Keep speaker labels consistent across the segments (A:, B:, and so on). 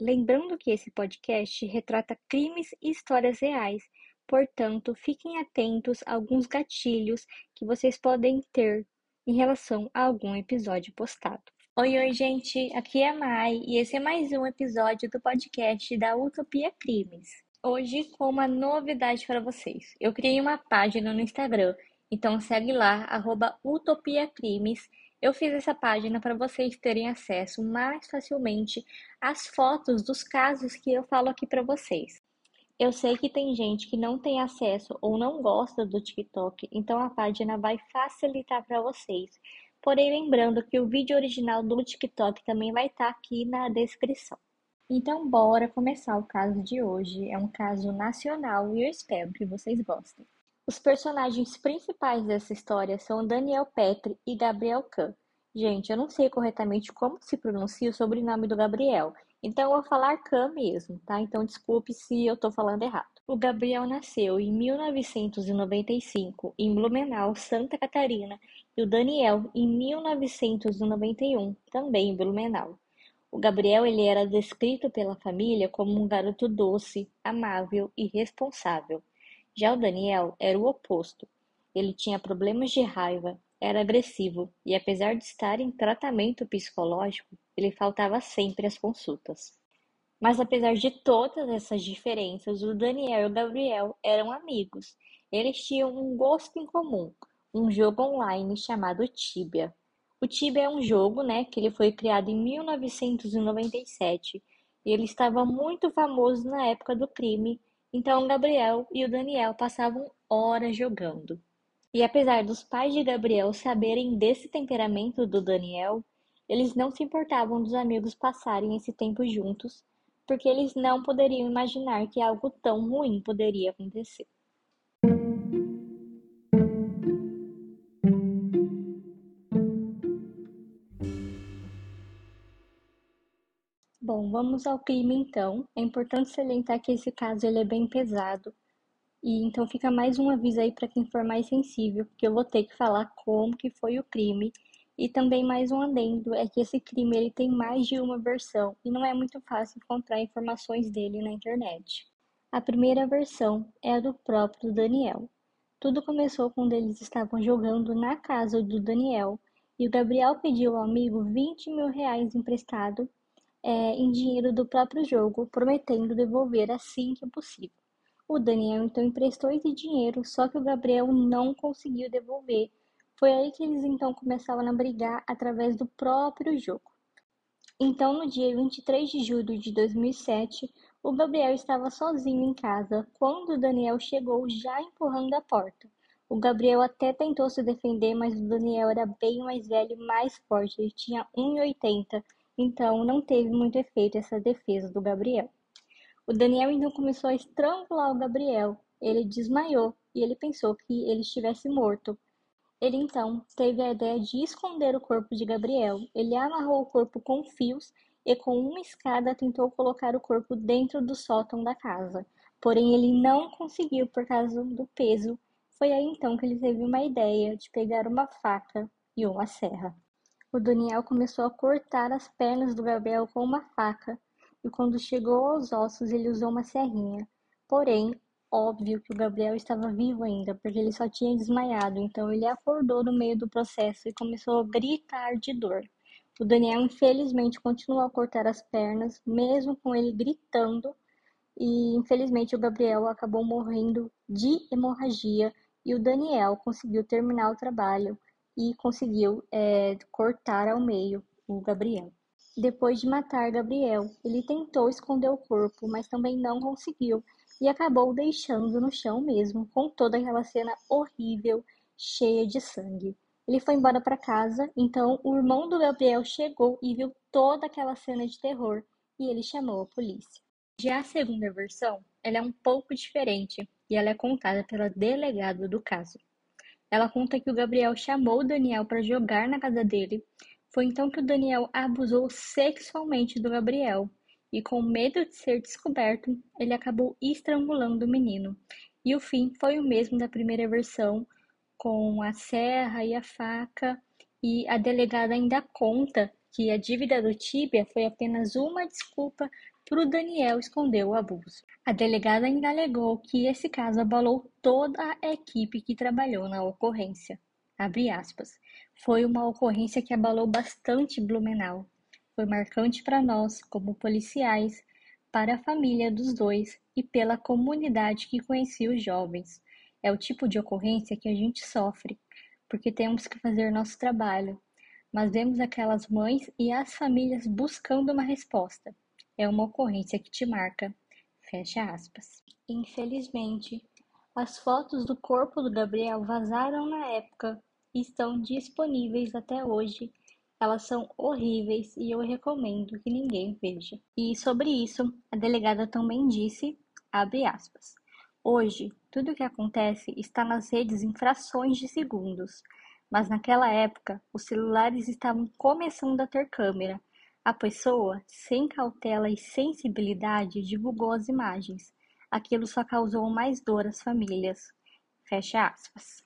A: Lembrando que esse podcast retrata crimes e histórias reais, portanto, fiquem atentos a alguns gatilhos que vocês podem ter em relação a algum episódio postado. Oi, oi, gente, aqui é a Mai e esse é mais um episódio do podcast da Utopia Crimes. Hoje com uma novidade para vocês. Eu criei uma página no Instagram, então segue lá, arroba Utopia Crimes eu fiz essa página para vocês terem acesso mais facilmente às fotos dos casos que eu falo aqui para vocês. Eu sei que tem gente que não tem acesso ou não gosta do TikTok, então a página vai facilitar para vocês. Porém, lembrando que o vídeo original do TikTok também vai estar tá aqui na descrição. Então, bora começar o caso de hoje. É um caso nacional e eu espero que vocês gostem. Os personagens principais dessa história são Daniel Petri e Gabriel Kahn. Gente, eu não sei corretamente como se pronuncia o sobrenome do Gabriel, então eu vou falar Kahn mesmo, tá? Então desculpe se eu tô falando errado. O Gabriel nasceu em 1995 em Blumenau, Santa Catarina, e o Daniel em 1991, também em Blumenau. O Gabriel ele era descrito pela família como um garoto doce, amável e responsável. Já o Daniel era o oposto. Ele tinha problemas de raiva, era agressivo e, apesar de estar em tratamento psicológico, ele faltava sempre às consultas. Mas apesar de todas essas diferenças, o Daniel e o Gabriel eram amigos. Eles tinham um gosto em comum, um jogo online chamado Tibia. O Tibia é um jogo, né, que ele foi criado em 1997 e ele estava muito famoso na época do crime então Gabriel e o Daniel passavam horas jogando. E apesar dos pais de Gabriel saberem desse temperamento do Daniel, eles não se importavam dos amigos passarem esse tempo juntos, porque eles não poderiam imaginar que algo tão ruim poderia acontecer. Bom, vamos ao crime então. É importante salientar que esse caso ele é bem pesado. E então fica mais um aviso aí para quem for mais sensível, porque eu vou ter que falar como que foi o crime. E também mais um adendo é que esse crime ele tem mais de uma versão e não é muito fácil encontrar informações dele na internet. A primeira versão é a do próprio Daniel. Tudo começou quando eles estavam jogando na casa do Daniel e o Gabriel pediu ao amigo 20 mil reais emprestado é, em dinheiro do próprio jogo, prometendo devolver assim que possível. O Daniel então emprestou esse dinheiro, só que o Gabriel não conseguiu devolver. Foi aí que eles então começaram a brigar através do próprio jogo. Então, no dia 23 de julho de 2007, o Gabriel estava sozinho em casa quando o Daniel chegou já empurrando a porta. O Gabriel até tentou se defender, mas o Daniel era bem mais velho e mais forte. Ele tinha 1,80 então, não teve muito efeito essa defesa do Gabriel. O Daniel então começou a estrangular o Gabriel. Ele desmaiou e ele pensou que ele estivesse morto. Ele então teve a ideia de esconder o corpo de Gabriel. Ele amarrou o corpo com fios e com uma escada tentou colocar o corpo dentro do sótão da casa. Porém, ele não conseguiu por causa do peso. Foi aí então que ele teve uma ideia de pegar uma faca e uma serra. O Daniel começou a cortar as pernas do Gabriel com uma faca, e quando chegou aos ossos ele usou uma serrinha. Porém, óbvio que o Gabriel estava vivo ainda, porque ele só tinha desmaiado, então ele acordou no meio do processo e começou a gritar de dor. O Daniel, infelizmente, continuou a cortar as pernas, mesmo com ele gritando, e infelizmente o Gabriel acabou morrendo de hemorragia e o Daniel conseguiu terminar o trabalho e conseguiu é, cortar ao meio o Gabriel. Depois de matar Gabriel, ele tentou esconder o corpo, mas também não conseguiu e acabou deixando no chão mesmo, com toda aquela cena horrível, cheia de sangue. Ele foi embora para casa, então o irmão do Gabriel chegou e viu toda aquela cena de terror e ele chamou a polícia. Já a segunda versão, ela é um pouco diferente e ela é contada pela delegada do caso. Ela conta que o Gabriel chamou o Daniel para jogar na casa dele. Foi então que o Daniel abusou sexualmente do Gabriel e, com medo de ser descoberto, ele acabou estrangulando o menino. E o fim foi o mesmo da primeira versão, com a serra e a faca. E a delegada ainda conta que a dívida do Tíbia foi apenas uma desculpa para o Daniel esconder o abuso. A delegada ainda alegou que esse caso abalou toda a equipe que trabalhou na ocorrência. Foi uma ocorrência que abalou bastante Blumenau. Foi marcante para nós, como policiais, para a família dos dois e pela comunidade que conhecia os jovens. É o tipo de ocorrência que a gente sofre, porque temos que fazer nosso trabalho, mas vemos aquelas mães e as famílias buscando uma resposta. É uma ocorrência que te marca. Fecha aspas. Infelizmente, as fotos do corpo do Gabriel vazaram na época e estão disponíveis até hoje elas são horríveis e eu recomendo que ninguém veja. E sobre isso, a delegada também disse, abre aspas, Hoje, tudo o que acontece está nas redes em frações de segundos, mas naquela época os celulares estavam começando a ter câmera. A pessoa, sem cautela e sensibilidade, divulgou as imagens. Aquilo só causou mais dor às famílias. Fecha aspas.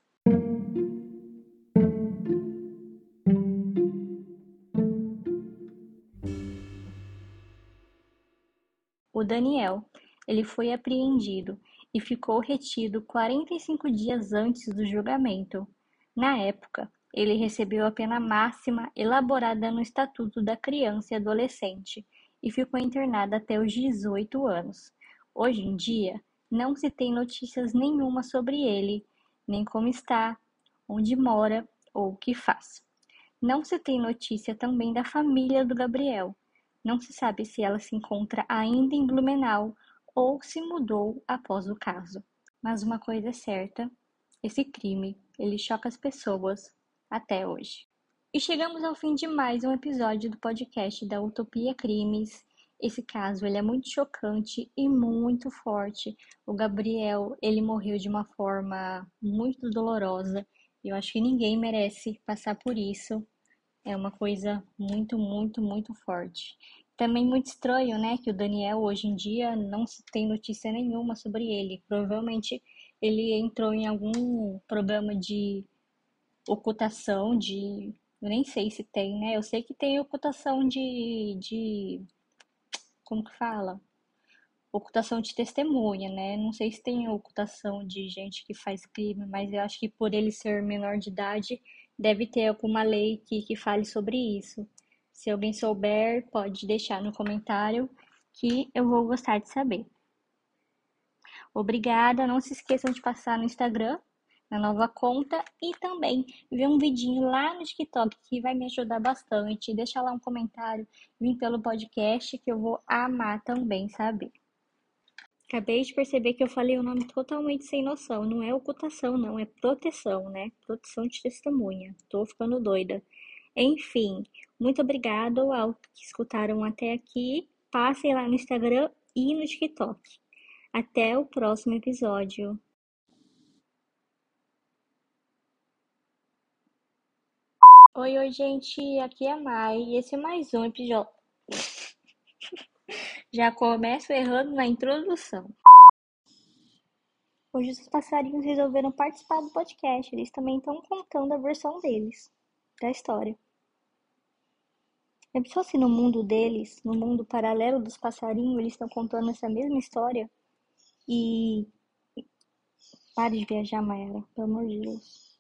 A: O Daniel, ele foi apreendido e ficou retido 45 dias antes do julgamento. Na época, ele recebeu a pena máxima elaborada no Estatuto da Criança e Adolescente e ficou internado até os 18 anos. Hoje em dia, não se tem notícias nenhuma sobre ele, nem como está, onde mora ou o que faz. Não se tem notícia também da família do Gabriel, não se sabe se ela se encontra ainda em Blumenau ou se mudou após o caso. Mas uma coisa é certa, esse crime, ele choca as pessoas até hoje. E chegamos ao fim de mais um episódio do podcast da Utopia Crimes. Esse caso ele é muito chocante e muito forte. O Gabriel ele morreu de uma forma muito dolorosa. Eu acho que ninguém merece passar por isso é uma coisa muito, muito, muito forte. Também muito estranho, né, que o Daniel hoje em dia não se tem notícia nenhuma sobre ele. Provavelmente ele entrou em algum programa de ocultação, de. Eu nem sei se tem, né? Eu sei que tem ocultação de. de como que fala? Ocultação de testemunha, né? Não sei se tem ocultação de gente que faz crime, mas eu acho que por ele ser menor de idade, Deve ter alguma lei que, que fale sobre isso. Se alguém souber, pode deixar no comentário que eu vou gostar de saber. Obrigada, não se esqueçam de passar no Instagram, na nova conta, e também ver um vidinho lá no TikTok que vai me ajudar bastante. Deixa lá um comentário, vim pelo podcast que eu vou amar também saber. Acabei de perceber que eu falei o nome totalmente sem noção. Não é ocultação, não, é proteção, né? Proteção de testemunha. Tô ficando doida. Enfim, muito obrigado ao que escutaram até aqui. Passem lá no Instagram e no TikTok. Até o próximo episódio. Oi, oi, gente. Aqui é Mai e esse é mais um episódio. Já começo errando na introdução. Hoje os passarinhos resolveram participar do podcast. Eles também estão contando a versão deles, da história. É só se no mundo deles, no mundo paralelo dos passarinhos, eles estão contando essa mesma história. E. Pare de viajar, Mayara, pelo amor de Deus.